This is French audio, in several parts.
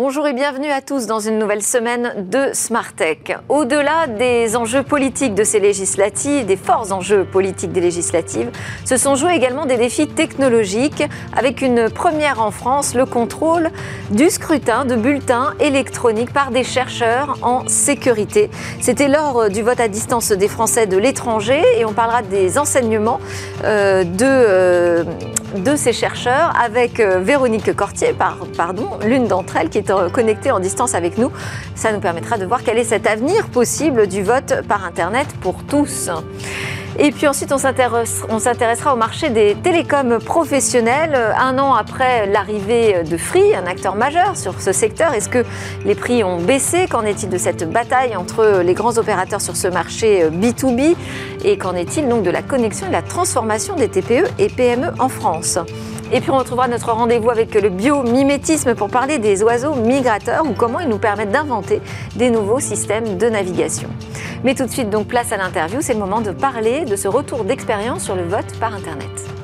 Bonjour et bienvenue à tous dans une nouvelle semaine de Smart Tech. Au-delà des enjeux politiques de ces législatives, des forts enjeux politiques des législatives, se sont joués également des défis technologiques avec une première en France, le contrôle du scrutin de bulletins électroniques par des chercheurs en sécurité. C'était lors du vote à distance des Français de l'étranger et on parlera des enseignements euh, de, euh, de ces chercheurs avec euh, Véronique Cortier, l'une d'entre elles qui est euh, connecté en distance avec nous. Ça nous permettra de voir quel est cet avenir possible du vote par Internet pour tous. Et puis ensuite, on s'intéressera au marché des télécoms professionnels. Un an après l'arrivée de Free, un acteur majeur sur ce secteur, est-ce que les prix ont baissé? Qu'en est-il de cette bataille entre les grands opérateurs sur ce marché B2B Et qu'en est-il donc de la connexion et de la transformation des TPE et PME en France? Et puis on retrouvera notre rendez-vous avec le biomimétisme pour parler des oiseaux migrateurs ou comment ils nous permettent d'inventer des nouveaux systèmes de navigation. Mais tout de suite donc place à l'interview, c'est le moment de parler de ce retour d'expérience sur le vote par Internet.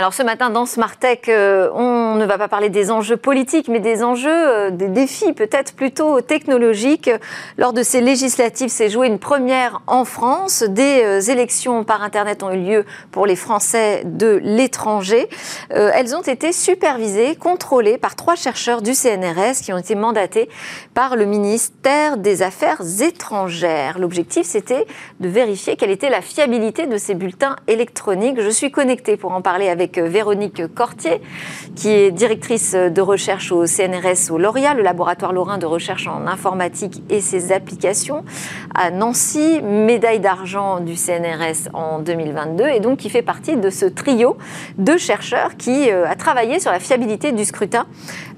Alors ce matin dans Smart Tech, euh, on ne va pas parler des enjeux politiques, mais des enjeux, euh, des défis peut-être plutôt technologiques. Lors de ces législatives, s'est joué une première en France. Des euh, élections par Internet ont eu lieu pour les Français de l'étranger. elles ont été supervisées, contrôlées par trois chercheurs du CNRS qui ont été mandatés par le ministère des Affaires étrangères. L'objectif, c'était de vérifier quelle était la fiabilité de ces bulletins électroniques. Je suis connectée pour en parler avec euh, Véronique Cortier, qui est directrice de recherche au CNRS au Lauria, le laboratoire lorrain de recherche en informatique et ses applications, à Nancy, médaille d'argent du CNRS en 2022, et donc qui fait partie de ce trio de chercheurs qui euh, a travaillé sur la fiabilité du scrutin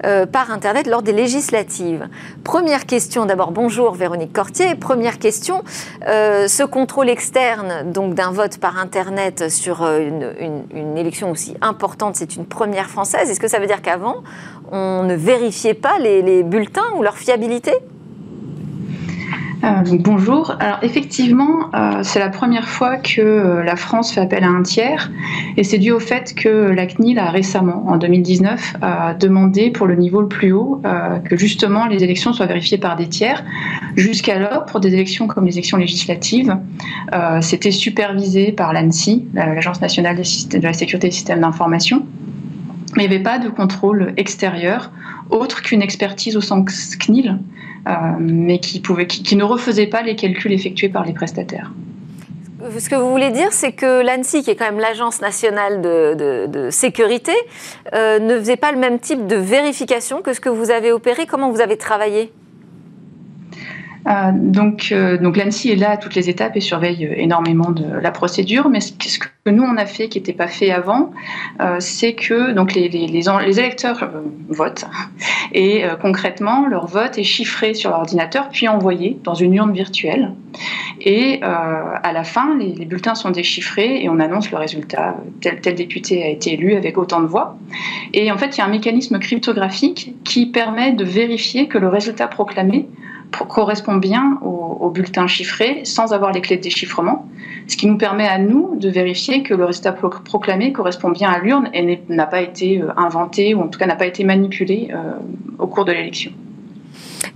euh, par Internet lors des législatives. Première question, d'abord bonjour Véronique Cortier. Première question, ce contrôle externe donc d'un vote par Internet sur une, une élection aussi importante, c'est une première française. Est-ce que ça veut dire qu'avant, on ne vérifiait pas les, bulletins ou leur fiabilité? Euh, bonjour. Alors effectivement, euh, c'est la première fois que euh, la France fait appel à un tiers, et c'est dû au fait que la CNIL a récemment, en 2019, demandé pour le niveau le plus haut que justement les élections soient vérifiées par des tiers. Jusqu'alors, pour des élections comme les élections législatives, c'était supervisé par l'ANSI, l'Agence nationale de la sécurité des systèmes d'information, mais il n'y avait pas de contrôle extérieur autre qu'une expertise au sens CNIL mais qui, ne refaisait pas les calculs effectués par les prestataires. Ce que vous voulez dire, c'est que l'ANSI, qui est quand même l'agence nationale de, sécurité, euh, ne faisait pas le même type de vérification que ce que vous avez opéré. Comment vous avez travaillé? euh, donc, euh, donc l'ANSI est là à toutes les étapes et surveille euh, énormément de la procédure. Mais ce que nous on a fait qui n'était pas fait avant, c'est que donc les, les, les, électeurs votent et concrètement leur vote est chiffré sur l'ordinateur puis envoyé dans une urne virtuelle. Et à la fin, les, bulletins sont déchiffrés et on annonce le résultat. Tel, tel député a été élu avec autant de voix. Et en fait, il y a un mécanisme cryptographique qui permet de vérifier que le résultat proclamé correspond bien au, bulletin chiffré sans avoir les clés de déchiffrement, ce qui nous permet à nous de vérifier que le résultat proclamé correspond bien à l'urne et n'a pas été euh, inventé ou en tout cas n'a pas été manipulé euh, au cours de l'élection.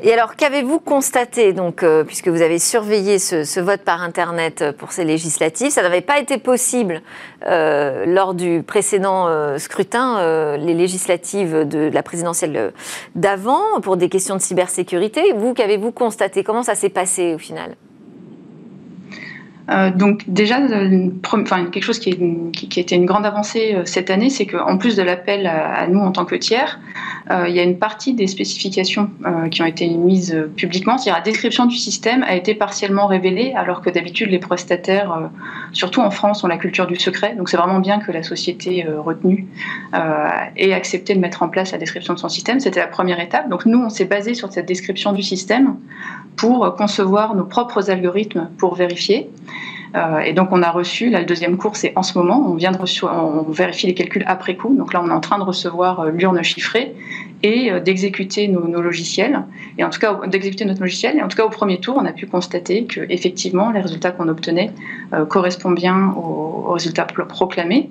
Et alors, qu'avez-vous constaté, donc, euh, puisque vous avez surveillé ce, vote par Internet euh, pour ces législatives Ça n'avait pas été possible euh, lors du précédent scrutin, les législatives de, la présidentielle d'avant, pour des questions de cybersécurité. Vous, qu'avez-vous constaté? Comment ça s'est passé au final? Donc déjà, enfin, quelque chose qui, est, qui, était une grande avancée cette année, c'est qu'en plus de l'appel à, nous en tant que tiers, euh, il y a une partie des spécifications euh, qui ont été mises euh, publiquement, c'est-à-dire la description du système a été partiellement révélée, alors que d'habitude les prestataires, surtout en France, ont la culture du secret. Donc c'est vraiment bien que la société retenue ait accepté de mettre en place la description de son système. C'était la première étape. Donc nous, on s'est basé sur cette description du système pour concevoir nos propres algorithmes pour vérifier. Euh, et donc on a reçu, là le deuxième cours c'est en ce moment, on vient de on vérifie les calculs après coup, donc là on est en train de recevoir euh, l'urne chiffrée et euh, d'exécuter nos, logiciels. Et en tout cas, d'exécuter notre logiciel. Et en tout cas, au premier tour, on a pu constater que effectivement, les résultats qu'on obtenait correspondent bien aux, résultats proclamés.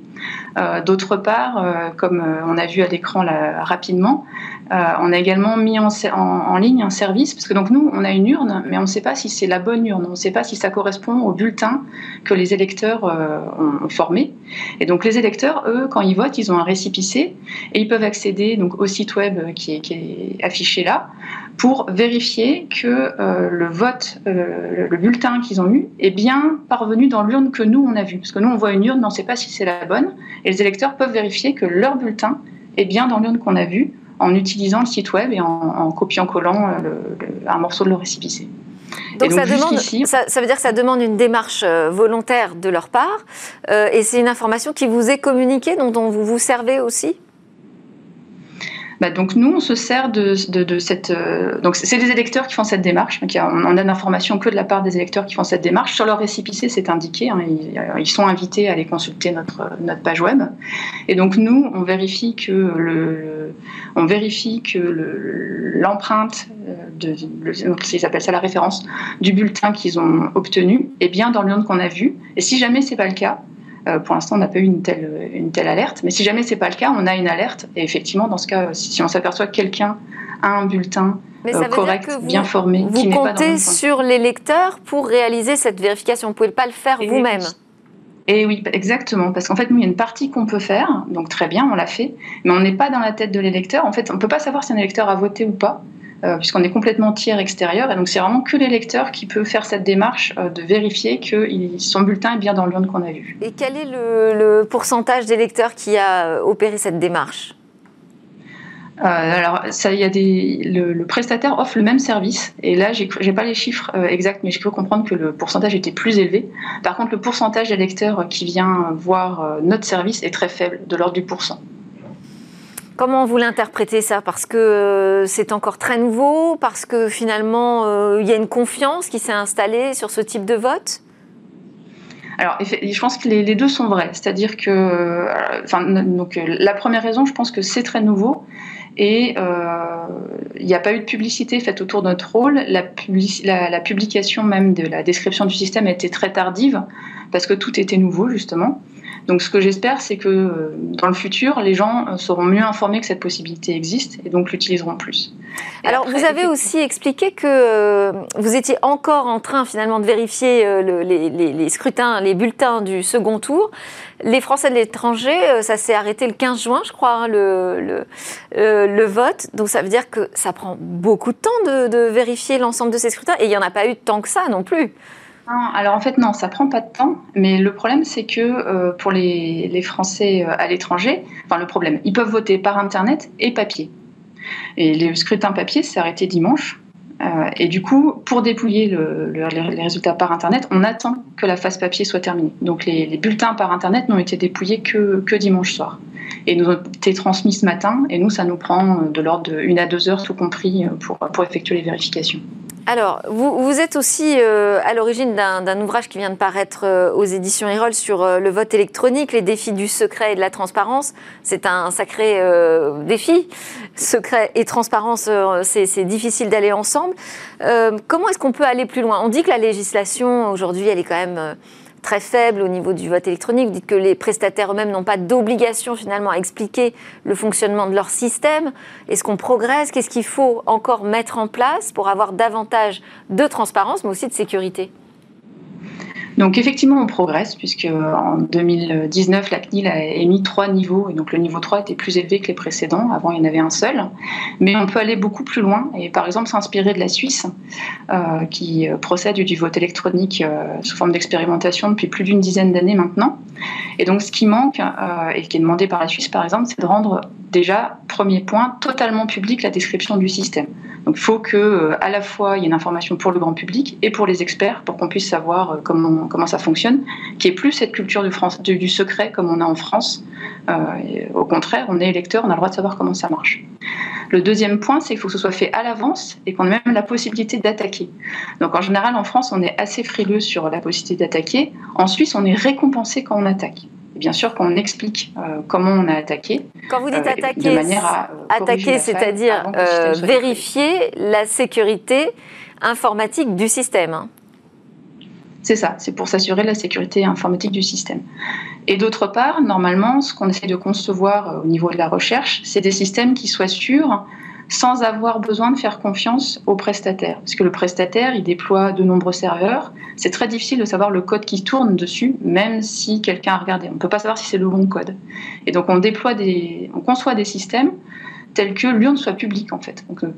D'autre part, comme on a vu à l'écran rapidement, on a également mis en, ligne un service, parce que donc nous, on a une urne, mais on ne sait pas si c'est la bonne urne, on ne sait pas si ça correspond au bulletin que les électeurs ont formé. Et donc les électeurs, eux, quand ils votent, ils ont un récipicé et ils peuvent accéder donc au site web qui est, affiché là, pour vérifier que euh, le vote, euh, le bulletin qu'ils ont eu est bien parvenu dans l'urne que nous, on a vue. Parce que nous, on voit une urne, mais on ne sait pas si c'est la bonne. Et les électeurs peuvent vérifier que leur bulletin est bien dans l'urne qu'on a vue en utilisant le site web et en, copiant-collant euh, un morceau de leur récipicé. Donc, ça, demande, ça, veut dire que ça demande une démarche volontaire de leur part, et c'est une information qui vous est communiquée, dont vous vous servez aussi? Bah, donc nous, on se sert de, cette... Euh, donc c'est des électeurs qui font cette démarche. Donc, on a d'informations que de la part des électeurs qui font cette démarche. Sur leur récipicé, c'est indiqué. Hein, ils, sont invités à aller consulter notre, notre page web. Et donc nous, on vérifie que le, on vérifie que l'empreinte euh, de, ils appellent ça la référence du bulletin qu'ils ont obtenu est bien dans l'urne qu'on a vu. Et si jamais c'est pas le cas, euh, pour l'instant, on n'a pas eu une telle, une telle alerte. Mais si jamais ce n'est pas le cas, on a une alerte. Et effectivement, dans ce cas, si on s'aperçoit que quelqu'un a un bulletin euh, correct, bien formé, vous qui n'est pas comptez sur les lecteurs pour réaliser cette vérification. Vous ne pouvez pas le faire vous-même. Et oui, exactement. Parce qu'en fait, nous, il y a une partie qu'on peut faire, donc très bien, on l'a fait, mais on n'est pas dans la tête de l'électeur. En fait, on ne peut pas savoir si un électeur a voté ou pas. Euh, puisqu'on est complètement tiers extérieur. Et donc, c'est vraiment que l'électeur qui peut faire cette démarche euh, de vérifier que son bulletin est bien dans l'urne qu'on a vu. Et quel est le, pourcentage d'électeurs qui a euh, opéré cette démarche? Alors, ça, y a des, le, prestataire offre le même service, et là, j'ai n'ai pas les chiffres exacts, mais j'ai cru comprendre que le pourcentage était plus élevé. Par contre, le pourcentage d'électeurs qui vient voir notre service est très faible, de l'ordre du pourcent. Comment vous l'interprétez ça? Parce que euh, c'est encore très nouveau, parce que finalement euh, il y a une confiance qui s'est installée sur ce type de vote? Alors, je pense que les, deux sont vrais. C'est-à-dire que, euh, la première raison, je pense que c'est très nouveau et il n'y a pas eu de publicité faite autour de notre rôle. La, publication même de la description du système a été très tardive parce que tout était nouveau, justement. Donc ce que j'espère, c'est que euh, dans le futur, les gens euh, seront mieux informés que cette possibilité existe et donc l'utiliseront plus. Alors vous avez aussi expliqué que euh, vous étiez encore en train finalement de vérifier les, scrutins, les bulletins du second tour. Les Français de l'étranger, ça s'est arrêté le 15 juin, je crois, hein, le, le, vote. Donc ça veut dire que ça prend beaucoup de temps de, de vérifier l'ensemble de ces scrutins et il n'y en a pas eu tant que ça non plus alors en fait non, ça prend pas de temps, mais le problème c'est que euh, pour les, Français euh, à l'étranger, enfin le problème, ils peuvent voter par internet et papier. Et le scrutin papier s'est arrêté dimanche. Euh, et du coup, pour dépouiller les résultats par Internet, on attend que la phase papier soit terminée. Donc les, bulletins par Internet n'ont été dépouillés que, dimanche soir. Et nous ont été transmis ce matin, et nous, ça nous prend de l'ordre de une à deux heures, tout compris, pour effectuer les vérifications. Alors, vous, êtes aussi euh, à l'origine d'un ouvrage qui vient de paraître euh, aux éditions Erol sur euh, le vote électronique, les défis du secret et de la transparence. C'est un sacré défi. Secret et transparence, c'est difficile d'aller ensemble. comment est-ce qu'on peut aller plus loin? On dit que la législation, aujourd'hui, elle est quand même très faible au niveau du vote électronique. Vous dites que les prestataires eux-mêmes n'ont pas d'obligation finalement à expliquer le fonctionnement de leur système. Est-ce qu'on progresse? Qu'est-ce qu'il faut encore mettre en place pour avoir davantage de transparence, mais aussi de sécurité? Donc effectivement, on progresse puisque en 2019, la CNIL a émis trois niveaux et donc le niveau 3 était plus élevé que les précédents. Avant, il y en avait un seul, mais on peut aller beaucoup plus loin et par exemple s'inspirer de la Suisse euh, qui procède du vote électronique euh, sous forme d'expérimentation depuis plus d'une dizaine d'années maintenant. Et donc ce qui manque euh, et qui est demandé par la Suisse par exemple, c'est de rendre déjà premier point totalement public la description du système. Donc il faut que à la fois il y ait une information pour le grand public et pour les experts pour qu'on puisse savoir comment comment, ça fonctionne, qui est plus cette culture du, secret comme on a en France. Euh, au contraire, on est électeur, on a le droit de savoir comment ça marche. Le deuxième point, c'est qu'il faut que ce soit fait à l'avance et qu'on ait même la possibilité d'attaquer. Donc en général, en France, on est assez frileux sur la possibilité d'attaquer. En Suisse, on est récompensé quand on attaque. Bien sûr qu'on explique comment on a attaqué. Quand vous dites attaquer, de manière à attaquer, c'est-à-dire vérifier la sécurité informatique du système. Hein. C'est ça, c'est pour s'assurer la sécurité informatique du système. Et d'autre part, normalement, ce qu'on essaie de concevoir euh, au niveau de la recherche, c'est des systèmes qui soient sûrs sans avoir besoin de faire confiance au prestataire. Parce que le prestataire, il déploie de nombreux serveurs. C'est très difficile de savoir le code qui tourne dessus, même si quelqu'un a regardé. On ne peut pas savoir si c'est le bon code. Et donc on déploie des, on conçoit des systèmes telle que l'urne soit publique en fait. Donc, euh,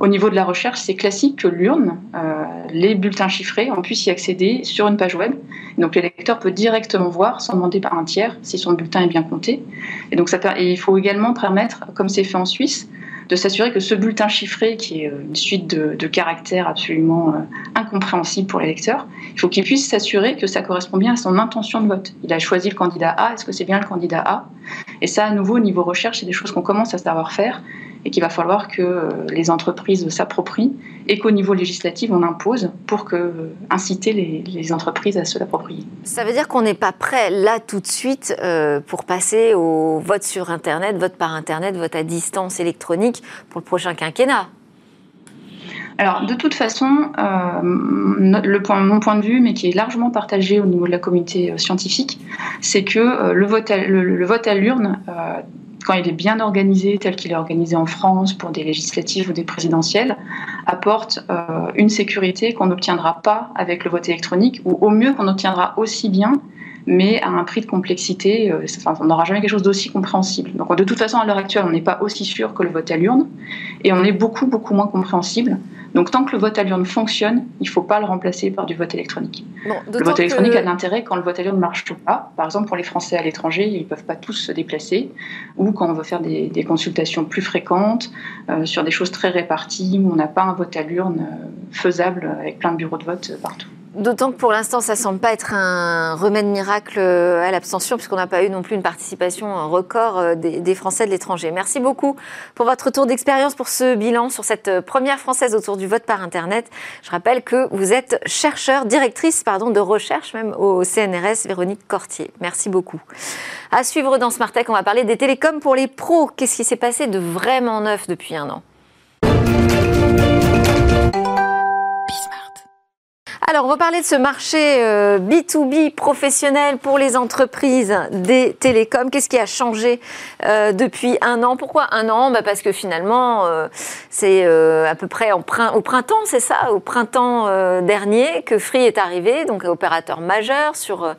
au niveau de la recherche, c'est classique que l'urne, euh, les bulletins chiffrés, on puisse y accéder sur une page web. donc le lecteur peut directement voir, sans demander par un tiers, si son bulletin est bien compté. Et donc ça, et il faut également permettre, comme c'est fait en Suisse, de s'assurer que ce bulletin chiffré, qui est euh, une suite de, caractères absolument euh, incompréhensibles pour les lecteurs, il faut qu'il puisse s'assurer que ça correspond bien à son intention de vote. Il a choisi le candidat A, est-ce que c'est bien le candidat A? Et ça, à nouveau, au niveau recherche, c'est des choses qu'on commence à savoir faire et qu'il va falloir que euh, les entreprises s'approprient et qu'au niveau législatif, on impose pour que, euh, inciter les, entreprises à se l'approprier. Ça veut dire qu'on n'est pas prêt là tout de suite euh, pour passer au vote sur Internet, vote par Internet, vote à distance électronique pour le prochain quinquennat alors, de toute façon, le point, mon point de vue, mais qui est largement partagé au niveau de la communauté scientifique, c'est que le, vote à, le, vote à l'urne quand il est bien organisé, tel qu'il est organisé en France pour des législatives ou des présidentielles, apporte euh, une sécurité qu'on n'obtiendra pas avec le vote électronique, ou au mieux qu'on obtiendra aussi bien, mais à un prix de complexité. Euh, on n'aura jamais quelque chose d'aussi compréhensible. Donc de toute façon, à l'heure actuelle, on n'est pas aussi sûr que le vote à l'urne, et on est beaucoup, beaucoup moins compréhensible. Donc tant que le vote à l'urne fonctionne, il ne faut pas le remplacer par du vote électronique. le vote électronique a de l'intérêt quand le vote à l'urne ne marche pas. Par exemple, pour les Français à l'étranger, ils ne peuvent pas tous se déplacer. Ou quand on veut faire des, consultations plus fréquentes euh, sur des choses très réparties, où on n'a pas un vote à l'urne euh, faisable avec plein de bureaux de vote partout. D'autant que pour l'instant, ça semble pas être un remède miracle à l'abstention, puisqu'on n'a pas eu non plus une participation record euh, des, Français de l'étranger. Merci beaucoup pour votre tour d'expérience, pour ce bilan sur cette première française autour du vote par Internet. Je rappelle que vous êtes chercheur, directrice pardon, de recherche même au CNRS, Véronique Cortier. Merci beaucoup. À suivre dans Smart Tech, on va parler des télécoms pour les pros. Qu'est-ce qui s'est passé de vraiment neuf depuis un an? Alors, on va parler de ce marché B2B euh, professionnel pour les entreprises des télécoms. Qu'est-ce qui a changé euh, depuis un an? Pourquoi un an? Bah Parce que finalement, euh, c'est à peu près au printemps, c'est ça, au printemps dernier, que Free est arrivé, donc opérateur majeur sur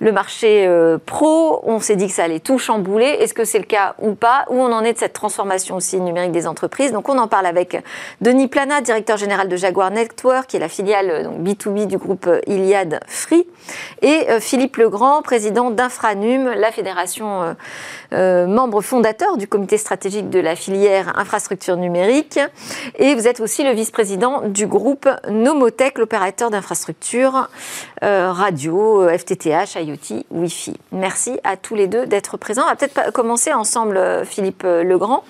le marché pro. On s'est dit que ça allait tout chambouler. Est-ce que c'est le cas ou pas? Où on en est de cette transformation aussi numérique des entreprises? Donc, on en parle avec Denis Plana, directeur général de Jaguar Network, qui est la filiale donc, B2B du groupe euh, Iliad Free, et euh, Philippe Legrand, président d'Infranum, la fédération euh, membre fondateur du comité stratégique de la filière infrastructure numérique. Et vous êtes aussi le vice-président du groupe Nomotech, l'opérateur d'infrastructures radio, FTTH, IoT, Wi-Fi. Merci à tous les deux d'être présents. On va peut-être commencer ensemble, Philippe Legrand.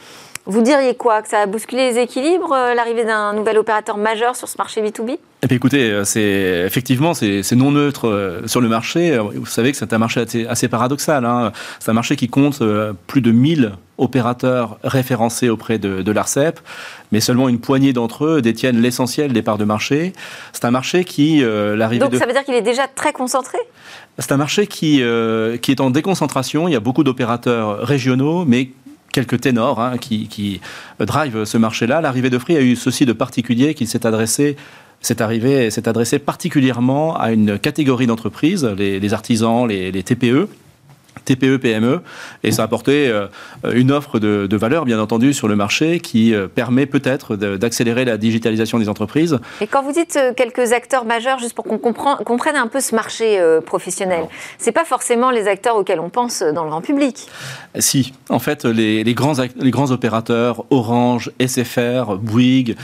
Vous diriez quoi Que ça a bousculé les équilibres, euh, l'arrivée d'un nouvel opérateur majeur sur ce marché B2B eh bien, écoutez, euh, c'est effectivement c'est non neutre euh, sur le marché. Vous savez que c'est un marché assez, paradoxal. Hein. C'est un marché qui compte plus de 1000 opérateurs référencés auprès de, l'ARCEP, mais seulement une poignée d'entre eux détiennent l'essentiel des parts de marché. C'est un marché qui l'arrivée Donc ça veut dire qu'il est déjà très concentré? C'est un marché qui, qui est en déconcentration. Il y a beaucoup d'opérateurs régionaux, mais quelques ténors hein, qui, drive ce marché-là. L'arrivée de Free a eu ceci de particulier qu'il s'est adressé s'est adressé particulièrement à une catégorie d'entreprises, les, artisans, les TPE, TPE, PME, et ça a apporté euh, une offre de, valeur, bien entendu, sur le marché qui euh, permet peut-être d'accélérer la digitalisation des entreprises. Et quand vous dites euh, quelques acteurs majeurs, juste pour qu'on comprenne un peu ce marché professionnel, c'est pas forcément les acteurs auxquels on pense dans le grand public. Si, en fait, les, grands, les grands opérateurs, Orange, SFR, Bouygues,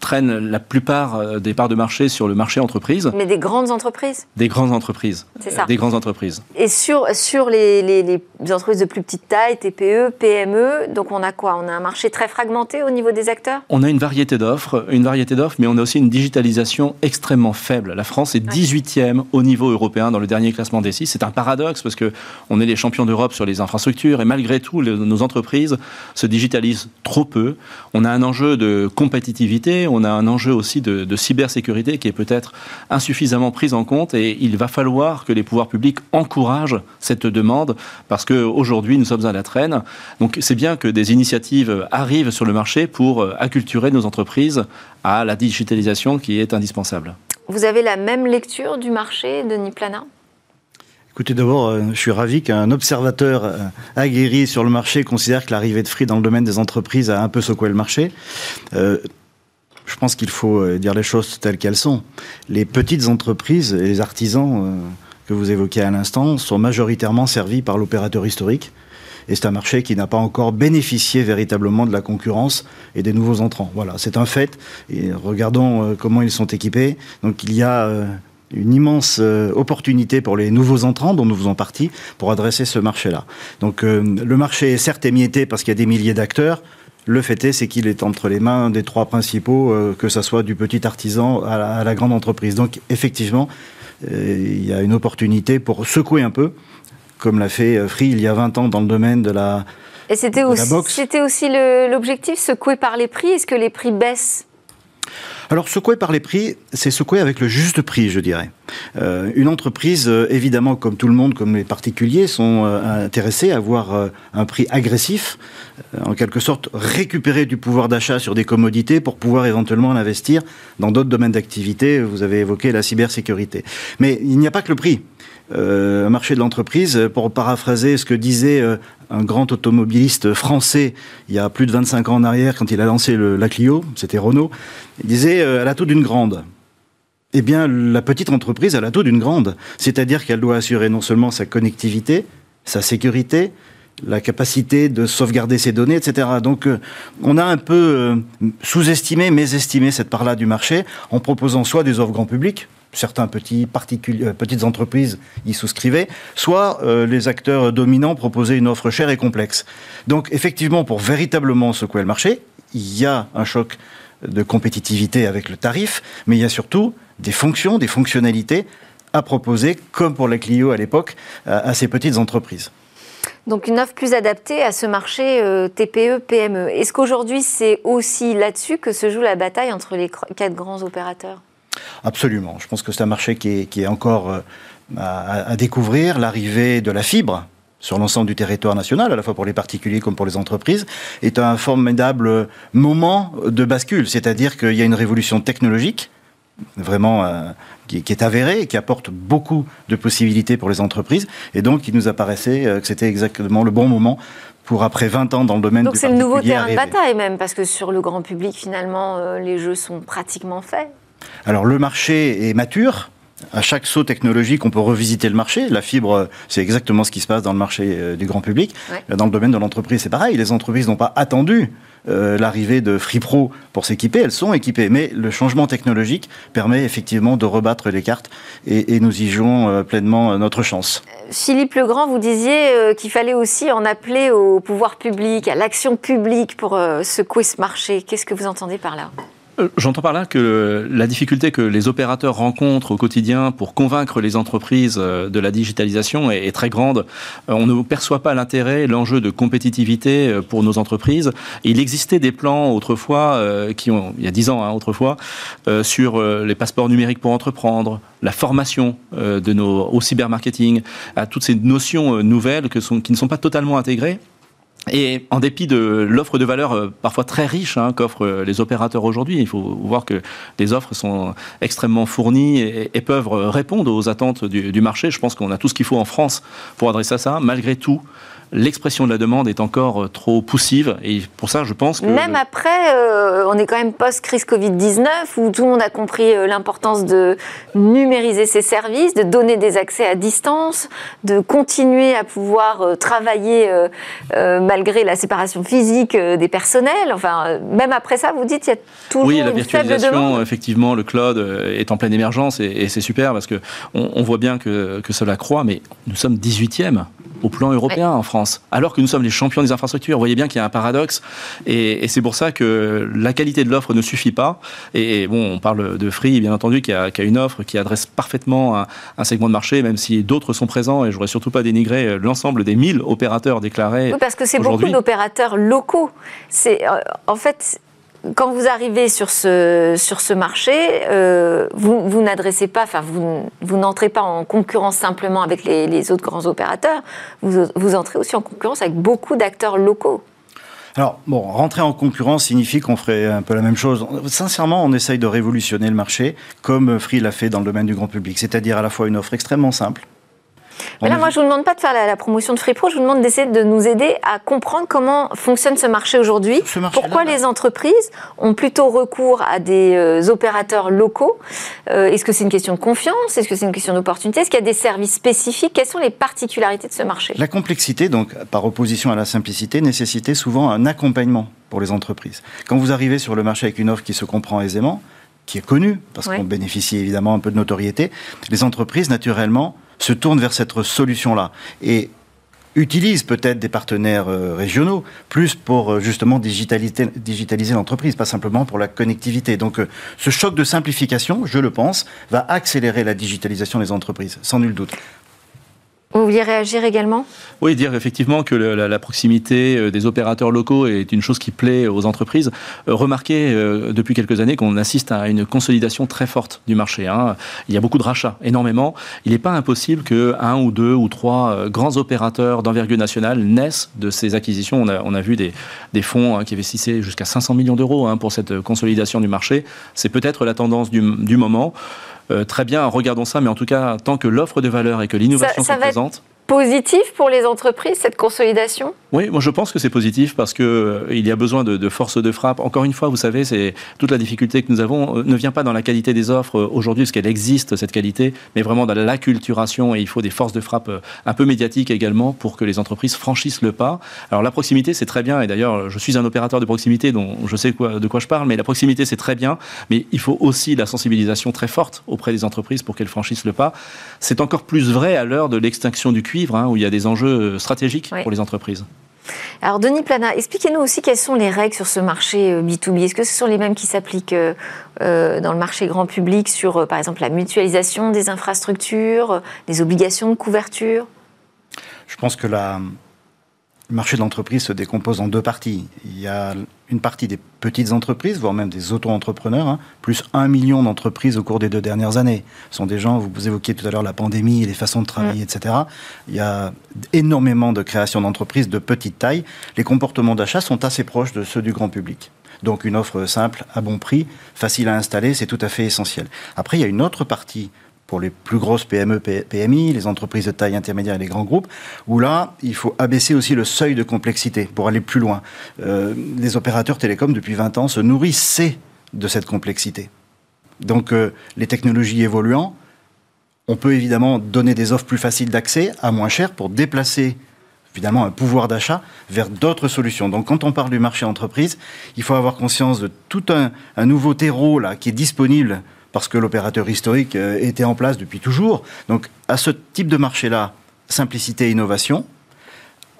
traînent la plupart des parts de marché sur le marché entreprise. Mais des grandes entreprises Des grandes entreprises. C'est ça. Des grandes entreprises. Et sur, sur sur les, les, entreprises de plus petite taille, TPE, PME. Donc on a quoi? On a un marché très fragmenté au niveau des acteurs? On a une variété d'offres, une variété d'offres, mais on a aussi une digitalisation extrêmement faible. La France est 18e au niveau européen dans le dernier classement des six. C'est un paradoxe parce que on est les champions d'Europe sur les infrastructures et malgré tout, nos entreprises se digitalisent trop peu. On a un enjeu de compétitivité, on a un enjeu aussi de, de cybersécurité qui est peut-être insuffisamment pris en compte et il va falloir que les pouvoirs publics encouragent cette demande parce qu'aujourd'hui, nous sommes à la traîne. Donc, c'est bien que des initiatives arrivent sur le marché pour acculturer nos entreprises à la digitalisation qui est indispensable. Vous avez la même lecture du marché, Denis Plana Écoutez, d'abord, euh, je suis ravi qu'un observateur euh, aguerri sur le marché considère que l'arrivée de Free dans le domaine des entreprises a un peu secoué le marché. Euh, je pense qu'il faut dire les choses telles qu'elles sont. Les petites entreprises et les artisans que vous évoquez à l'instant sont majoritairement servis par l'opérateur historique. Et c'est un marché qui n'a pas encore bénéficié véritablement de la concurrence et des nouveaux entrants. Voilà, c'est un fait. Et regardons comment ils sont équipés. Donc il y a une immense euh, opportunité pour les nouveaux entrants dont nous faisons partie pour adresser ce marché-là. Donc euh, le marché est certes émietté parce qu'il y a des milliers d'acteurs. Le fait est, c'est qu'il est entre les mains des trois principaux, euh, que ce soit du petit artisan à la, grande entreprise. Donc effectivement, il y a une opportunité pour secouer un peu, comme l'a fait Free il y a 20 ans dans le domaine de la, et c'était aussi, c'était aussi l'objectif, secouer par les prix. Est-ce que les prix baissent alors, secouer par les prix, c'est secouer avec le juste prix, je dirais. Euh, une entreprise, euh, évidemment, comme tout le monde, comme les particuliers, sont euh, intéressés à avoir un prix agressif, en quelque sorte récupérer du pouvoir d'achat sur des commodités pour pouvoir éventuellement l'investir dans d'autres domaines d'activité. Vous avez évoqué la cybersécurité. Mais il n'y a pas que le prix. un marché de l'entreprise, pour paraphraser ce que disait un grand automobiliste français il y a plus de 25 ans en arrière quand il a lancé la Clio, c'était Renault, il disait euh, elle a tout d'une grande. Eh bien, la petite entreprise, a tout d'une grande. C'est-à-dire qu'elle doit assurer non seulement sa connectivité, sa sécurité, la capacité de sauvegarder ses données, etc. Donc, euh, on a un peu euh, sous-estimé, mésestimé cette part-là du marché en proposant soit des offres grand public, certains euh, petites entreprises y souscrivaient, soit euh, les acteurs dominants proposaient une offre chère et complexe. Donc effectivement, pour véritablement secouer le marché, il y a un choc de compétitivité avec le tarif, mais il y a surtout des fonctions, des fonctionnalités à proposer, comme pour la Clio à l'époque, à, ces petites entreprises. Donc une offre plus adaptée à ce marché euh, TPE-PME. Est-ce qu'aujourd'hui c'est aussi là-dessus que se joue la bataille entre les quatre grands opérateurs? Absolument. Je pense que c'est un marché qui est, encore euh, à, découvrir. L'arrivée de la fibre sur l'ensemble du territoire national, à la fois pour les particuliers comme pour les entreprises, est un formidable moment de bascule. C'est-à-dire qu'il y a une révolution technologique vraiment euh, qui, est avérée et qui apporte beaucoup de possibilités pour les entreprises. Et donc, il nous apparaissait euh, que c'était exactement le bon moment pour après 20 ans dans le domaine Donc c'est le nouveau terrain de bataille même, parce que sur le grand public, finalement, les jeux sont pratiquement faits. Alors le marché est mature. À chaque saut technologique, on peut revisiter le marché. La fibre, c'est exactement ce qui se passe dans le marché euh, du grand public. Dans le domaine de l'entreprise, c'est pareil. Les entreprises n'ont pas attendu euh, l'arrivée de FreePro pour s'équiper. Elles sont équipées. Mais le changement technologique permet effectivement de rebattre les cartes et, nous y jouons euh, pleinement notre chance. Philippe Legrand, vous disiez qu'il fallait aussi en appeler au pouvoir public, à l'action publique pour secouer ce marché. Qu'est-ce que vous entendez par là? J'entends par là que la difficulté que les opérateurs rencontrent au quotidien pour convaincre les entreprises euh, de la digitalisation est, très grande. Euh, on ne perçoit pas l'intérêt, l'enjeu de compétitivité pour nos entreprises. il existait des plans autrefois, qui ont, il y a dix ans hein, autrefois, sur les passeports numériques pour entreprendre, la formation de nos, au cybermarketing, à toutes ces notions nouvelles qui ne sont pas totalement intégrées et en dépit de l'offre de valeur euh, parfois très riche hein, qu'offrent euh, les opérateurs aujourd'hui, il faut voir que les offres sont extrêmement fournies et, peuvent répondre aux attentes du, du marché. Je pense qu'on a tout ce qu'il faut en France pour adresser à ça. Malgré tout, l'expression de la demande est encore euh, trop poussive. Et pour ça, je pense que... Même après, euh, on est quand même post-crise Covid-19, où tout le monde a compris euh, l'importance de numériser ses services, de donner des accès à distance, de continuer à pouvoir travailler malgré la séparation physique des personnels. Enfin, même après ça, vous dites qu'il y a toujours oui, la une virtualisation, effectivement, le cloud est en pleine émergence et, c'est super parce que on, voit bien que, que cela croît, mais nous sommes 18e au plan européen en France, alors que nous sommes les champions des infrastructures. Vous voyez bien qu'il y a un paradoxe, et, c'est pour ça que la qualité de l'offre ne suffit pas. Et, bon, on parle de Free, bien entendu, qui a, une offre qui adresse parfaitement un, un segment de marché, même si d'autres sont présents, et je voudrais surtout pas dénigrer l'ensemble des 1000 opérateurs déclarés. Oui, parce que c'est beaucoup d'opérateurs locaux. C'est euh, en fait quand vous arrivez sur ce, sur ce marché, euh, vous, vous n'adressez pas, enfin, vous, vous n'entrez pas en concurrence simplement avec les, les autres grands opérateurs, vous, vous, entrez aussi en concurrence avec beaucoup d'acteurs locaux. Alors, bon, rentrer en concurrence signifie qu'on ferait un peu la même chose. Sincèrement, on essaye de révolutionner le marché, comme Free l'a fait dans le domaine du grand public, c'est-à-dire à la fois une offre extrêmement simple, mais là, moi, je ne vous demande pas de faire la, promotion de FreePro, je vous demande d'essayer de nous aider à comprendre comment fonctionne ce marché aujourd'hui. Pourquoi les entreprises ont plutôt recours à des euh, opérateurs locaux? Euh, Est-ce que c'est une question de confiance? Est-ce que c'est une question d'opportunité? Est-ce qu'il y a des services spécifiques? Quelles sont les particularités de ce marché? La complexité, donc, par opposition à la simplicité, nécessitait souvent un accompagnement pour les entreprises. Quand vous arrivez sur le marché avec une offre qui se comprend aisément, qui est connue, parce qu'on bénéficie évidemment un peu de notoriété, les entreprises, naturellement, se tournent vers cette solution-là. Et utilisent peut-être des partenaires euh, régionaux, plus pour euh, justement digitaliser, l'entreprise, pas simplement pour la connectivité. Donc euh, ce choc de simplification, je le pense, va accélérer la digitalisation des entreprises, sans nul doute. Vous vouliez réagir également? Oui, dire effectivement que la, proximité euh, des opérateurs locaux est une chose qui plaît aux entreprises. Euh, remarquez euh, depuis quelques années qu'on assiste à une consolidation très forte du marché. Hein. Il y a beaucoup de rachats, énormément. Il n'est pas impossible que un ou deux ou trois grands opérateurs d'envergure nationale naissent de ces acquisitions. On a, a vu des, fonds hein, qui investissaient jusqu'à 500 millions d'euros hein, pour cette consolidation du marché. C'est peut-être la tendance du moment. Euh, très bien, regardons ça, mais en tout cas, tant que l'offre de valeur et que l'innovation sont présentes positif pour les entreprises, cette consolidation? Oui, moi je pense que c'est positif parce qu'il euh, y a besoin de, de, force de frappe. Encore une fois, vous savez, c'est toute la difficulté que nous avons euh, ne vient pas dans la qualité des offres euh, aujourd'hui, parce qu'elle existe, cette qualité, mais vraiment dans l'acculturation et il faut des forces de frappe un peu médiatiques également pour que les entreprises franchissent le pas. Alors la proximité, c'est très bien et d'ailleurs, je suis un opérateur de proximité, dont je sais de quoi je parle, mais la proximité, c'est très bien, mais il faut aussi la sensibilisation très forte auprès des entreprises pour qu'elles franchissent le pas. C'est encore plus vrai à l'heure de l'extinction du Hein, où il y a des enjeux euh, stratégiques pour les entreprises. Alors Denis Plana, expliquez-nous aussi quelles sont les règles sur ce marché B2B. Euh, Est-ce que ce sont les mêmes qui s'appliquent euh, dans le marché grand public sur, par exemple, la mutualisation des infrastructures, des obligations de couverture? Je pense que la, le marché de l'entreprise se décompose en deux parties. Il y a une partie des petites entreprises, voire même des auto-entrepreneurs, hein, plus un million d'entreprises au cours des deux dernières années. Ce sont des gens, vous évoquiez tout à l'heure la pandémie, les façons de travailler, mm. etc. Il y a énormément de créations d'entreprises de petite taille. Les comportements d'achat sont assez proches de ceux du grand public. Donc une offre simple, à bon prix, facile à installer, c'est tout à fait essentiel. Après, il y a une autre partie pour les plus grosses PME, PMI, les entreprises de taille intermédiaire et les grands groupes, où là, il faut abaisser aussi le seuil de complexité pour aller plus loin. Euh, les opérateurs télécoms, depuis 20 ans, se nourrissaient de cette complexité. Donc, euh, les technologies évoluant, on peut évidemment donner des offres plus faciles d'accès à moins cher pour déplacer évidemment un pouvoir d'achat vers d'autres solutions. Donc quand on parle du marché entreprise, il faut avoir conscience de tout un, nouveau terreau là qui est disponible parce que l'opérateur historique euh, était en place depuis toujours. Donc à ce type de marché-là, simplicité et innovation.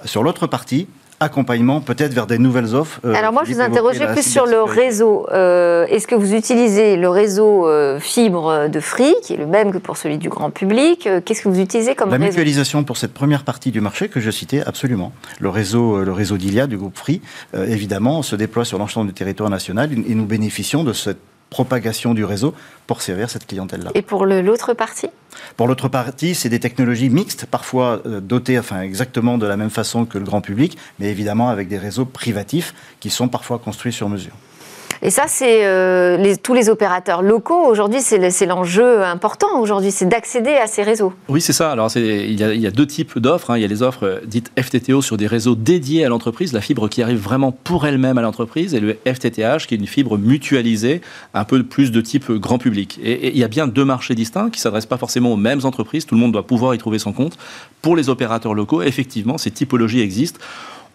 Sur l'autre partie, accompagnement peut-être vers des nouvelles offres. Euh, Alors moi, je vous interrogeais plus sur le réseau. Euh, est-ce que vous utilisez le réseau fibre de Free, qui est le même que pour celui du grand public? Qu'est-ce que vous utilisez comme La réseau? mutualisation pour cette première partie du marché que je citais, absolument. Le réseau, le réseau d'Ilia, du groupe Free, évidemment, se déploie sur l'ensemble du territoire national et nous bénéficions de cette propagation du réseau pour servir cette clientèle-là. Et pour l'autre partie? Pour l'autre partie, c'est des technologies mixtes, parfois euh, dotées enfin, exactement de la même façon que le grand public, mais évidemment avec des réseaux privatifs qui sont parfois construits sur mesure. Et ça, c'est euh, tous les opérateurs locaux. Aujourd'hui, c'est l'enjeu important. Aujourd'hui, c'est d'accéder à ces réseaux. Oui, c'est ça. Alors, il y, a, deux types d'offres. Hein. Il y a les offres euh, dites FTTO sur des réseaux dédiés à l'entreprise, la fibre qui arrive vraiment pour elle-même à l'entreprise, et le FTTH qui est une fibre mutualisée, un peu plus de type grand public. Et, il y a bien deux marchés distincts qui s'adressent pas forcément aux mêmes entreprises. Tout le monde doit pouvoir y trouver son compte. Pour les opérateurs locaux, effectivement, ces typologies existent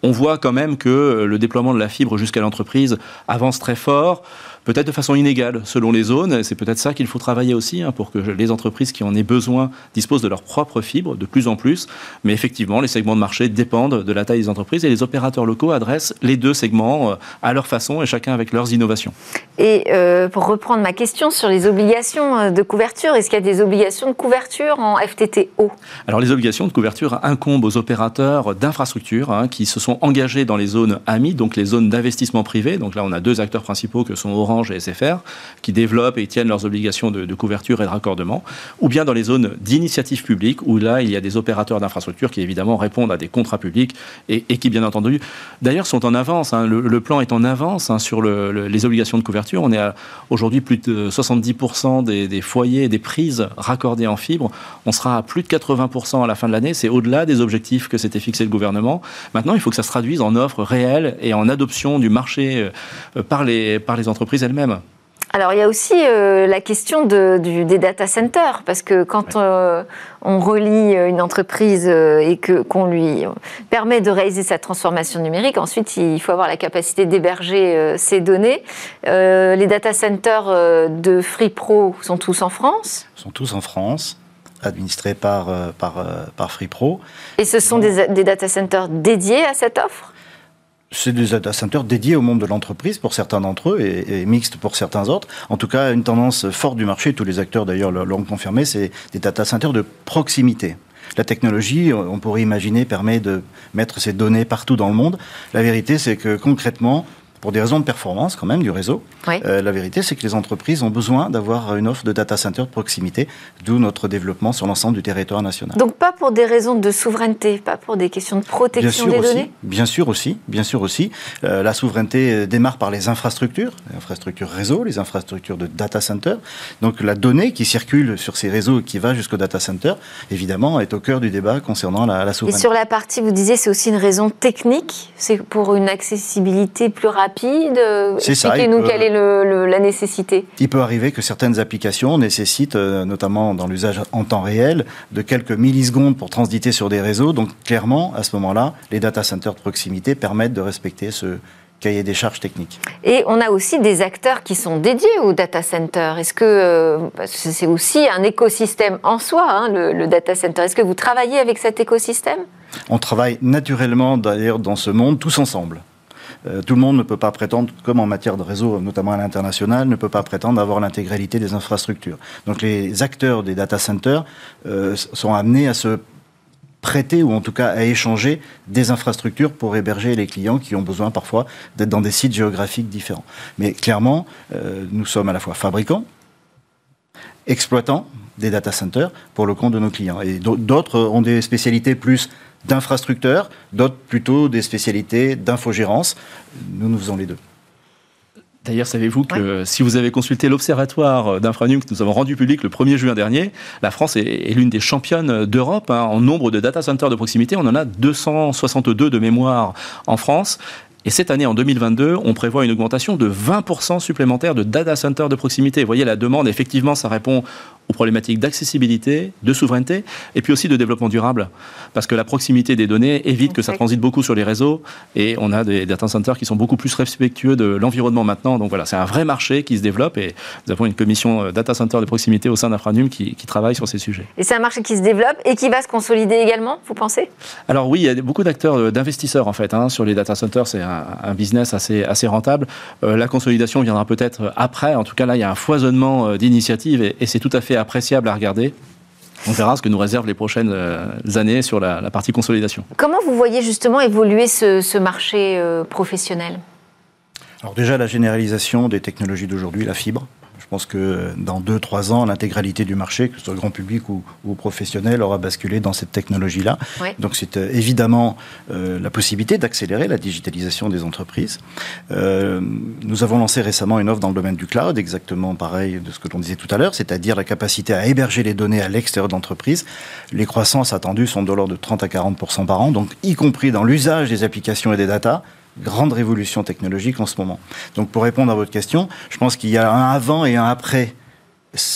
on voit quand même que le déploiement de la fibre jusqu'à l'entreprise avance très fort peut-être de façon inégale selon les zones. C'est peut-être ça qu'il faut travailler aussi hein, pour que les entreprises qui en aient besoin disposent de leur propre fibre de plus en plus. Mais effectivement, les segments de marché dépendent de la taille des entreprises et les opérateurs locaux adressent les deux segments euh, à leur façon et chacun avec leurs innovations. Et euh, pour reprendre ma question sur les obligations euh, de couverture, est-ce qu'il y a des obligations de couverture en FTTO Alors les obligations de couverture incombent aux opérateurs d'infrastructures hein, qui se sont engagés dans les zones AMI, donc les zones d'investissement privé. Donc là, on a deux acteurs principaux que sont Orange et SFR, qui développent et tiennent leurs obligations de, couverture et de raccordement, ou bien dans les zones d'initiative publique, où là, il y a des opérateurs d'infrastructures qui évidemment répondent à des contrats publics et, qui, bien entendu, d'ailleurs, sont en avance. Hein. Le, plan est en avance hein, sur le, les obligations de couverture. On est aujourd'hui plus de 70% des, des, foyers des prises raccordées en fibre. On sera à plus de 80% à la fin de l'année. C'est au-delà des objectifs que s'était fixé le gouvernement. Maintenant, il faut que ça se traduise en offres réelles et en adoption du marché euh, par les entreprises elles-mêmes. Alors il y a aussi euh, la question de, du, des data centers, parce que quand euh, on relie euh, une entreprise et que qu'on lui permet de réaliser sa transformation numérique, ensuite il faut avoir la capacité d'héberger euh, ces données. les data centers de FreePro sont tous en France Sont tous en France administrés par, par, par FreePro. Et ce sont des, des data centers dédiés à cette offre? C'est des data centers dédiés au monde de l'entreprise pour certains d'entre eux et, et, mixtes pour certains autres. En tout cas, une tendance forte du marché, tous les acteurs d'ailleurs l'ont confirmé, c'est des data centers de proximité. La technologie, on pourrait imaginer, permet de mettre ces données partout dans le monde. La vérité, c'est que concrètement, pour des raisons de performance quand même du réseau. Oui. Euh, la vérité, c'est que les entreprises ont besoin d'avoir une offre de data center de proximité, d'où notre développement sur l'ensemble du territoire national. Donc pas pour des raisons de souveraineté, pas pour des questions de protection des aussi, données Bien sûr aussi, bien sûr aussi. Euh, la souveraineté démarre par les infrastructures, les infrastructures réseau, les infrastructures de data center. Donc la donnée qui circule sur ces réseaux et qui va jusqu'au data center, évidemment, est au cœur du débat concernant la, la souveraineté. Et sur la partie, vous disiez, c'est aussi une raison technique, c'est pour une accessibilité plus rapide rapide Expliquez-nous quelle est le, le, la nécessité. Il peut arriver que certaines applications nécessitent, euh, notamment dans l'usage en temps réel, de quelques millisecondes pour transiter sur des réseaux. Donc clairement, à ce moment-là, les data centers de proximité permettent de respecter ce, cahier des charges techniques. Et on a aussi des acteurs qui sont dédiés au data center. Est-ce que euh, c'est aussi un écosystème en soi, hein, le, le, data center Est-ce que vous travaillez avec cet écosystème? On travaille naturellement d'ailleurs dans ce monde tous ensemble. Euh, tout le monde ne peut pas prétendre, comme en matière de réseau, notamment à l'international, ne peut pas prétendre avoir l'intégralité des infrastructures. Donc les acteurs des data centers euh, sont amenés à se prêter ou en tout cas à échanger des infrastructures pour héberger les clients qui ont besoin parfois d'être dans des sites géographiques différents. Mais clairement, euh, nous sommes à la fois fabricants, exploitants des data centers pour le compte de nos clients. Et d'autres ont des spécialités plus d'infrastructeurs, d'autres plutôt des spécialités d'infogérance. Nous, nous faisons les deux. D'ailleurs, savez-vous que ouais. si vous avez consulté l'Observatoire d'Infranum que nous avons rendu public le 1er juin dernier, la France est, est l'une des championnes d'Europe hein, en nombre de data centers de proximité. On en a 262 de mémoire en France. Et cette année, en 2022, on prévoit une augmentation de 20% supplémentaire de data centers de proximité. Vous voyez, la demande, effectivement, ça répond aux problématiques d'accessibilité, de souveraineté, et puis aussi de développement durable. Parce que la proximité des données évite que ça transite beaucoup sur les réseaux, et on a des data centers qui sont beaucoup plus respectueux de l'environnement maintenant. Donc voilà, c'est un vrai marché qui se développe, et nous avons une commission data center de proximité au sein d'Infranum qui, qui, travaille sur ces sujets. Et c'est un marché qui se développe et qui va se consolider également, vous pensez? Alors oui, il y a beaucoup d'acteurs, d'investisseurs en fait, hein, sur les data centers. C'est un, un, business assez, assez rentable. Euh, la consolidation viendra peut-être après. En tout cas, là, il y a un foisonnement euh, d'initiatives, et, et c'est tout à fait appréciable à regarder. On verra ce que nous réservent les prochaines années sur la, la partie consolidation. Comment vous voyez justement évoluer ce, ce marché euh, professionnel? Alors déjà la généralisation des technologies d'aujourd'hui, la fibre, pense que dans 2-3 ans, l'intégralité du marché, que ce soit grand public ou, ou professionnel, aura basculé dans cette technologie-là. Donc c'est euh, évidemment euh, la possibilité d'accélérer la digitalisation des entreprises. Euh, nous avons lancé récemment une offre dans le domaine du cloud, exactement pareil de ce que l'on disait tout à l'heure, c'est-à-dire la capacité à héberger les données à l'extérieur d'entreprise. Les croissances attendues sont de l'ordre de 30 à 40% par an, donc y compris dans l'usage des applications et des datas grande révolution technologique en ce moment. Donc pour répondre à votre question, je pense qu'il y a un avant et un après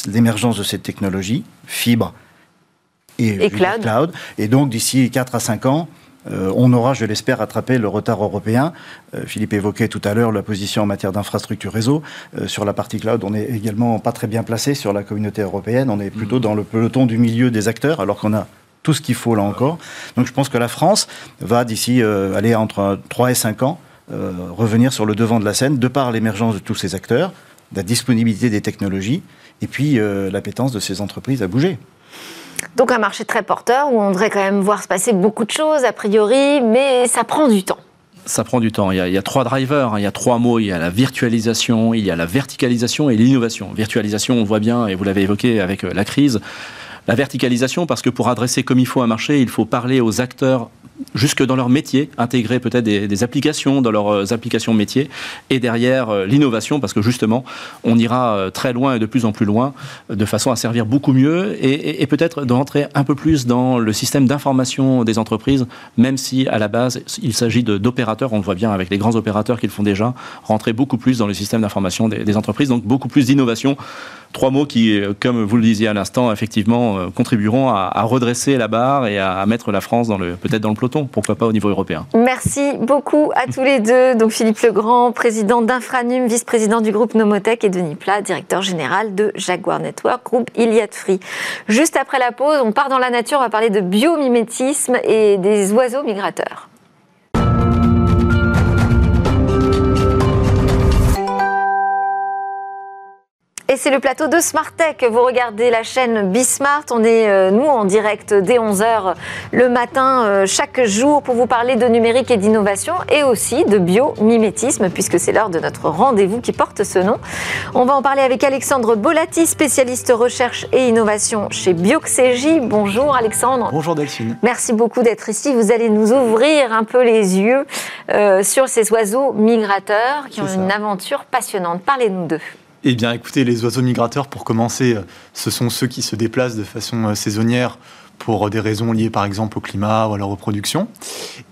l'émergence de cette technologie, fibre et, et cloud. cloud. Et donc d'ici 4 à 5 ans, on aura, je l'espère, rattrapé le retard européen. Philippe évoquait tout à l'heure la position en matière d'infrastructure réseau. sur la partie cloud, on est également pas très bien placé sur la communauté européenne. On est plutôt dans le peloton du milieu des acteurs, alors qu'on a tout ce qu'il faut là encore. Donc je pense que la France va d'ici aller entre 3 et 5 ans revenir sur le devant de la scène de par l'émergence de tous ces acteurs, la disponibilité des technologies et puis l'appétence de ces entreprises à bouger. Donc un marché très porteur où on devrait quand même voir se passer beaucoup de choses a priori, mais ça prend du temps. Ça prend du temps. Il y, a, trois drivers, hein. il y a trois mots. Il y a la virtualisation, il y a la verticalisation et l'innovation. Virtualisation, on voit bien, et vous l'avez évoqué avec euh, la crise, la verticalisation, parce que pour adresser comme il faut un marché, il faut parler aux acteurs jusque dans leur métier, intégrer peut-être des, applications dans leurs euh, applications métiers, et derrière euh, l'innovation, parce que justement, on ira euh, très loin et de plus en plus loin, de façon à servir beaucoup mieux, et, peut-être d'entrer un peu plus dans le système d'information des entreprises, même si à la base, il s'agit d'opérateurs, on le voit bien avec les grands opérateurs qui le font déjà, rentrer beaucoup plus dans le système d'information des entreprises, donc beaucoup plus d'innovation Trois mots qui, euh, comme vous le disiez à l'instant, effectivement, euh, contribueront à, redresser la barre et à, mettre la France peut-être dans le peloton, pourquoi pas au niveau européen. Merci beaucoup à tous les deux. Donc Philippe Legrand, président d'Infranum, vice-président du groupe Nomotech, et Denis Plat, directeur général de Jaguar Network, groupe Iliad Free. Juste après la pause, on part dans la nature, on va parler de biomimétisme et des oiseaux migrateurs. Et c'est le plateau de Smart Tech. Vous regardez la chaîne Bismart. On est, euh, nous, en direct dès 11h le matin, euh, chaque jour, pour vous parler de numérique et d'innovation et aussi de biomimétisme, puisque c'est l'heure de notre rendez-vous qui porte ce nom. On va en parler avec Alexandre Bolati, spécialiste recherche et innovation chez Bioxégie. Bonjour Alexandre. Bonjour Delphine. Merci beaucoup d'être ici. Vous allez nous ouvrir un peu les yeux euh, sur ces oiseaux migrateurs qui ont une aventure passionnante. Parlez-nous d'eux. Eh bien, écoutez, les oiseaux migrateurs, pour commencer, euh, ce sont ceux qui se déplacent de façon euh, saisonnière pour des raisons liées par exemple au climat ou à la reproduction.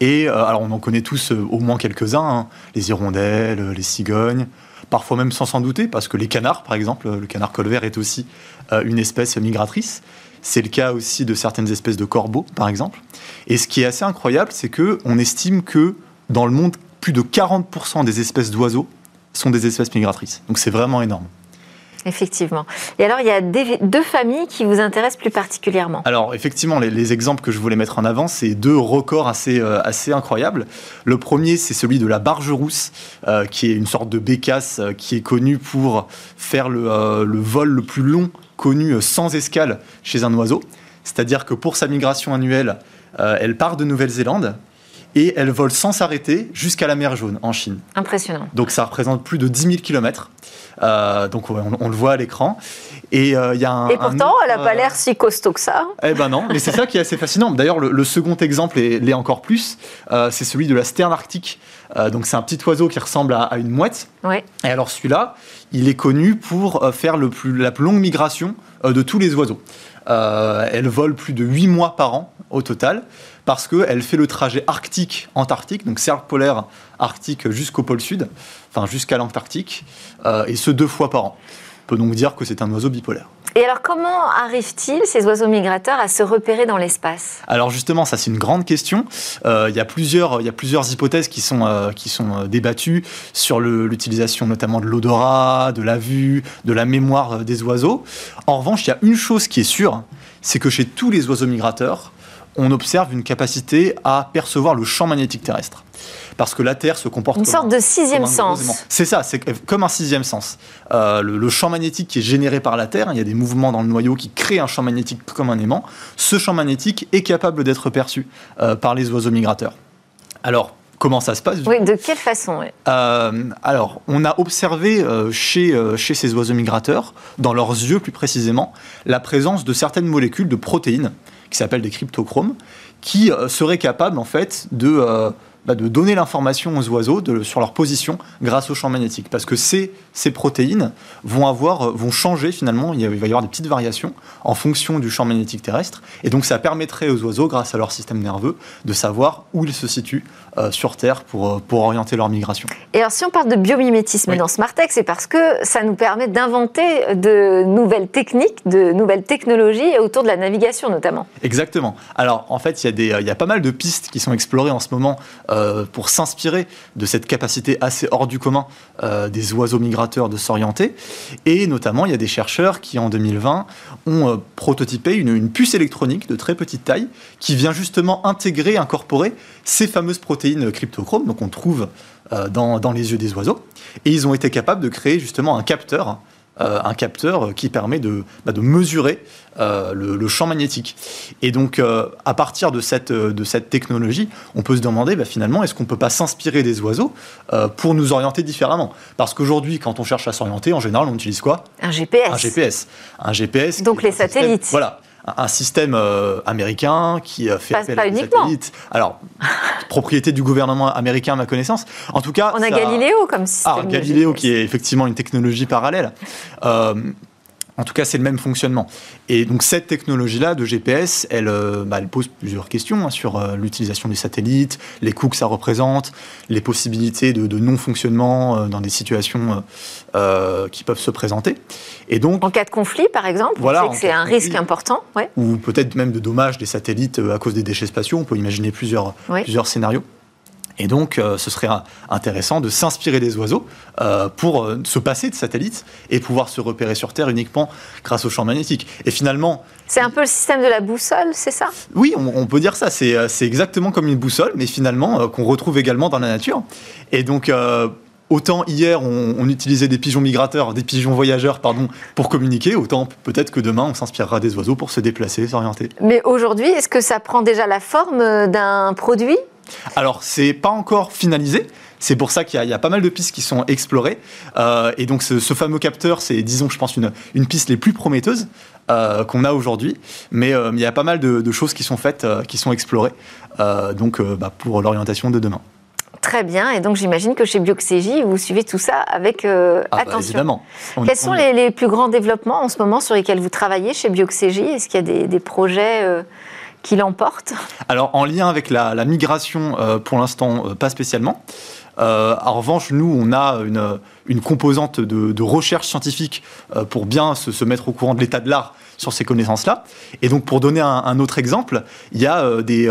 Et euh, alors on en connaît tous au moins quelques-uns, hein. les hirondelles, les cigognes, parfois même sans s'en douter, parce que les canards par exemple, le canard colvert est aussi une espèce migratrice. C'est le cas aussi de certaines espèces de corbeaux par exemple. Et ce qui est assez incroyable, c'est que on estime que dans le monde, plus de 40% des espèces d'oiseaux sont des espèces migratrices. Donc c'est vraiment énorme. Effectivement. Et alors, il y a deux familles qui vous intéressent plus particulièrement. Alors, effectivement, les, exemples que je voulais mettre en avant, c'est deux records assez, euh, assez incroyables. Le premier, c'est celui de la barge rousse, euh, qui est une sorte de bécasse euh, qui est connue pour faire le, le vol le plus long connu sans escale chez un oiseau. C'est-à-dire que pour sa migration annuelle, elle part de Nouvelle-Zélande, et elle vole sans s'arrêter jusqu'à la mer Jaune en Chine. Impressionnant. Donc ça représente plus de 10 000 km. donc on, le voit à l'écran. Et, euh, y a un, et pourtant, elle n'a pas l'air si costaud que ça. Eh ben non, mais c'est ça qui est assez fascinant. D'ailleurs, le, second exemple l'est encore plus. Euh, c'est celui de la sterne arctique. Euh, donc c'est un petit oiseau qui ressemble à, une mouette. Ouais. Et alors celui-là, il est connu pour faire le plus, la plus longue migration de tous les oiseaux. elle vole plus de 8 mois par an au total parce qu'elle fait le trajet arctique-antarctique, donc cercle polaire arctique jusqu'au pôle sud, enfin jusqu'à l'Antarctique, euh, et ce deux fois par an. On peut donc dire que c'est un oiseau bipolaire. Et alors, comment arrivent-ils, ces oiseaux migrateurs, à se repérer dans l'espace? Alors justement, ça c'est une grande question. Euh, il, y a plusieurs, il y a plusieurs hypothèses qui sont, euh, qui sont débattues sur l'utilisation notamment de l'odorat, de la vue, de la mémoire des oiseaux. En revanche, il y a une chose qui est sûre, c'est que chez tous les oiseaux migrateurs, on observe une capacité à percevoir le champ magnétique terrestre. Parce que la Terre se comporte une sorte de sixième sens. C'est ça, c'est comme un sixième sens. Euh, le, champ magnétique qui est généré par la Terre, il y a des mouvements dans le noyau qui créent un champ magnétique comme un aimant. Ce champ magnétique est capable d'être perçu euh, par les oiseaux migrateurs. Alors, comment ça se passe? Oui, de quelle façon euh, Alors, on a observé chez, chez ces oiseaux migrateurs, dans leurs yeux plus précisément, la présence de certaines molécules de protéines qui s'appellent des cryptochromes, qui euh, seraient capables en fait de, euh, bah, de donner l'information aux oiseaux de, sur leur position grâce au champ magnétique. Parce que ces, ces protéines vont, avoir, vont changer finalement, il va y avoir des petites variations en fonction du champ magnétique terrestre. Et donc ça permettrait aux oiseaux, grâce à leur système nerveux, de savoir où ils se situent euh, sur Terre pour, euh, pour orienter leur migration. Et alors si on parle de biomimétisme dans Smartech, c'est parce que ça nous permet d'inventer de nouvelles techniques, de nouvelles technologies autour de la navigation notamment. Exactement. Alors en fait, il y, a des, il y a pas mal de pistes qui sont explorées en ce moment euh, pour s'inspirer de cette capacité assez hors du commun euh, des oiseaux migrateurs de s'orienter. Et notamment, il y a des chercheurs qui, en 2020, ont euh, prototypé une, puce électronique de très petite taille qui vient justement intégrer, incorporer ces fameuses protéines cryptochromes, donc on trouve dans, dans, les yeux des oiseaux. Et ils ont été capables de créer justement un capteur euh, un capteur qui permet de, bah, de mesurer euh, le, champ magnétique. Et donc, euh, à partir de cette, de cette technologie, on peut se demander bah, finalement, est-ce qu'on ne peut pas s'inspirer des oiseaux pour nous orienter différemment? Parce qu'aujourd'hui, quand on cherche à s'orienter, en général, on utilise quoi? Un GPS. Un GPS. Un GPS. Donc les satellites. voilà un système euh, américain qui a fait appel à des satellites. Alors, propriété du gouvernement américain à ma connaissance. En tout cas, on a Galileo comme système. Ah, Galileo qui est effectivement une technologie parallèle. Euh, en tout cas, c'est le même fonctionnement. Et donc cette technologie-là de GPS, elle, euh, bah, elle, pose plusieurs questions hein, sur euh, l'utilisation des satellites, les coûts que ça représente, les possibilités de, non-fonctionnement euh, dans des situations qui peuvent se présenter. Et donc, en cas de conflit, par exemple, voilà, c'est un risque important. Ou peut-être même de dommages des satellites à cause des déchets spatiaux. On peut imaginer plusieurs, plusieurs scénarios. Et donc, euh, ce serait intéressant de s'inspirer des oiseaux euh, pour euh, se passer de satellites et pouvoir se repérer sur Terre uniquement grâce au champ magnétique. Et finalement... C'est un peu le système de la boussole, c'est ça? Oui, on, peut dire ça. C'est exactement comme une boussole, mais finalement qu'on retrouve également dans la nature. Et donc... Autant hier on, utilisait des pigeons migrateurs, des pigeons voyageurs, pardon, pour communiquer, autant peut-être que demain on s'inspirera des oiseaux pour se déplacer, s'orienter. Mais aujourd'hui, est-ce que ça prend déjà la forme d'un produit? Alors, c'est pas encore finalisé. C'est pour ça qu'il y, a pas mal de pistes qui sont explorées. Euh, et donc, ce, fameux capteur, c'est, disons, je pense, une, une piste les plus prometteuses euh, qu'on a aujourd'hui. Mais euh, il y a pas mal de, choses qui sont faites, qui sont explorées, donc bah, pour l'orientation de demain. Très bien, et donc j'imagine que chez Bioxégie, vous suivez tout ça avec ah bah, attention. évidemment. Quels sont les, plus grands développements en ce moment sur lesquels vous travaillez chez Bioxégie? Est-ce qu'il y a des, des projets qui l'emporte Alors, en lien avec la, migration, euh, pour l'instant, euh, pas spécialement. Euh, en revanche, nous, on a une, une composante de, recherche scientifique pour bien se, mettre au courant de l'état de l'art sur ces connaissances-là. Et donc, pour donner un, autre exemple, il y, a, des,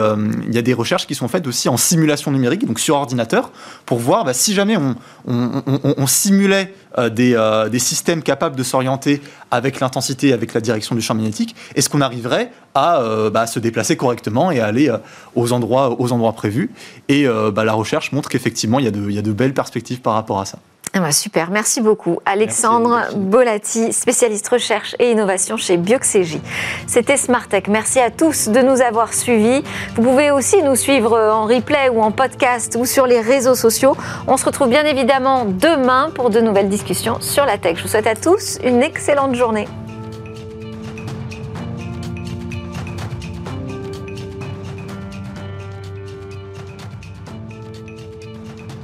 il y a des recherches qui sont faites aussi en simulation numérique, donc sur ordinateur, pour voir bah, si jamais on, simulait des, des, systèmes capables de s'orienter avec l'intensité, avec la direction du champ magnétique, est-ce qu'on arriverait à euh, bah, se déplacer correctement et à aller euh, aux, endroits, aux endroits prévus? Et euh, bah, la recherche montre qu'effectivement, il, il y, a de belles perspectives par rapport à ça. Ah bah, super, merci beaucoup. Alexandre Bolati, spécialiste recherche et innovation chez Bioxégie. C'était Smartech. Merci à tous de nous avoir suivis. Vous pouvez aussi nous suivre en replay ou en podcast ou sur les réseaux sociaux. On se retrouve bien évidemment demain pour de nouvelles discussions sur la tech. Je vous souhaite à tous une excellente journée.